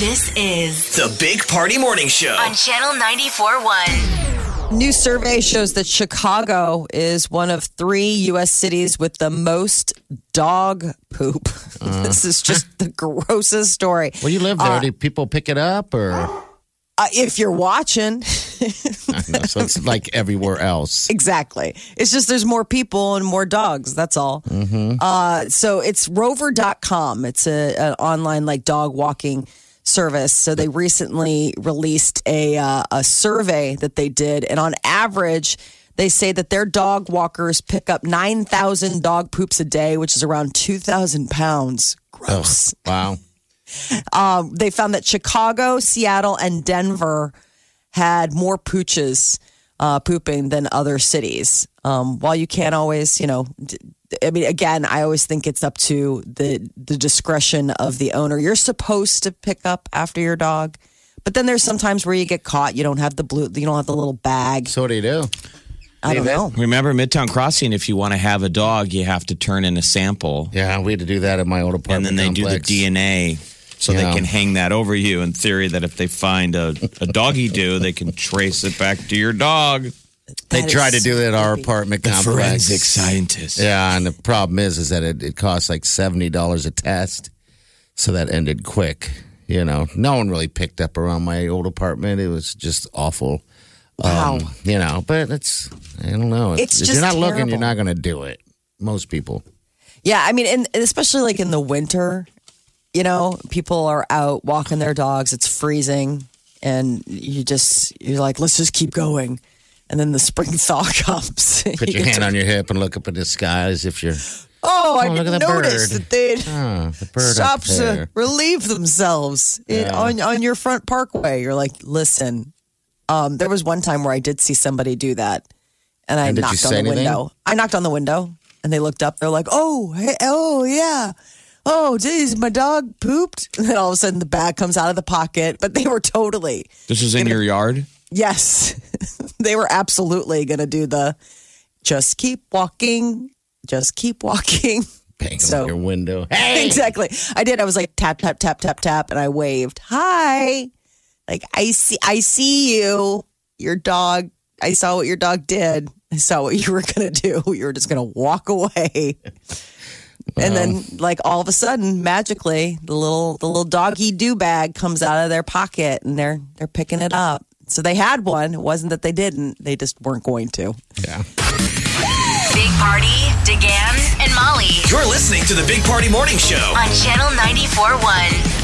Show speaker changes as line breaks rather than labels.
This is
The Big Party Morning Show.
on Channel 94.1.
New survey shows that Chicago is one of three U.S. cities with the most dog poop. this is just the grossest story.
Well, you live there.
Uh,
Do people pick it up, or
Uh, if you're watching,
No, so it's like everywhere else?
exactly. It's just there's more people and more dogs. That's all.
Mm-hmm.
Uh, so it's rover.com. It's an online like dog walking service. So they recently released a uh, a survey that they did, and on average, they say that their dog walkers pick up nine thousand dog poops a day, which is around two thousand pounds. Gross.
Wow.
Um, they found that Chicago, Seattle, and Denver had more pooches uh, pooping than other cities. Um, while you can't always, you know, d- I mean, again, I always think it's up to the the discretion of the owner. You're supposed to pick up after your dog, but then there's sometimes where you get caught. You don't have the blue, you don't have the little bag.
So what do you do?
I don't know.
Remember Midtown Crossing, if you want to have a dog, you have to turn in a sample.
Yeah, we had to do that at my old apartment.
And then they
complex.
do the DNA so
Yeah.
they can hang that over you in theory that if they find a, a doggy do, they can trace it back to your dog.
They
That
tried to do it at our
creepy.
apartment
The
complex.
forensic scientist.
Yeah, and the problem is, is that it, it costs like seventy dollars a test, so that ended quick. You know, no one really picked up around my old apartment. It was just awful.
Wow.
Um, you know, but it's I don't know.
It's
if
just
you're not looking, you're not going to do it. Most people.
Yeah, I mean, and especially like in the winter, you know, people are out walking their dogs. It's freezing, and you just you're like, let's just keep going. And then the spring thaw comes.
Put
You
your hand on your hip and look up at the sky as if you're.
Oh, I
Oh,
didn't
at the
notice
bird.
that they'd
Oh, the
stop to relieve themselves in, on on your front parkway. You're like, listen. Um, there was one time where I did see somebody do that, and I
And
knocked on the
anything?
window. I knocked on the window, and they looked up. They're like, "Oh, hey, oh yeah." Oh, geez, my dog pooped. And then all of a sudden the bag comes out of the pocket. But they were totally,
This is in your yard?
Yes, they were absolutely going to do the just keep walking, just keep walking.
Bang
So-
your window. Hey,
Exactly. I did. I was like tap tap tap tap tap, and I waved. Hi. Like I see. I see you. Your dog. I saw what your dog did. I saw what you were gonna do. You were just gonna walk away. And then, like all of a sudden, magically, the little the little doggy do bag comes out of their pocket, and they're they're picking it up. So they had one. It wasn't that they didn't. They just weren't going to.
Yeah.
Big Party, DeGan, and Molly
You're listening to The Big Party Morning Show.
on Channel 94.1.